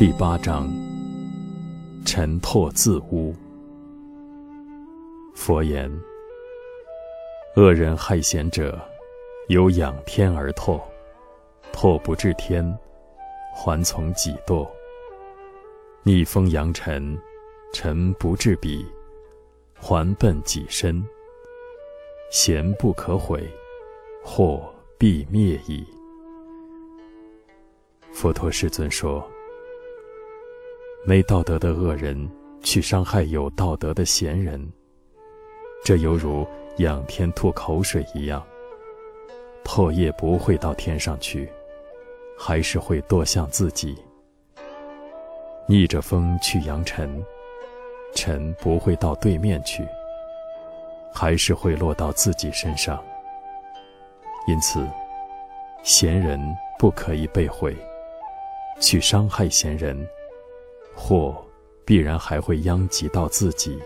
第八章：尘唾自污。佛言：恶人害贤者，有仰天而唾，唾不至天，还从己堕；逆风扬尘，尘不至彼，还奔己身。贤不可毁，祸必灭矣。佛陀世尊说：“没道德的恶人去伤害有道德的贤人，这犹如仰天吐口水一样。唾液不会到天上去，还是会堕向自己。逆着风去扬尘，尘不会到对面去，还是会落到自己身上。因此，贤人不可以被毁。”去伤害贤人，祸必然还会殃及到自己。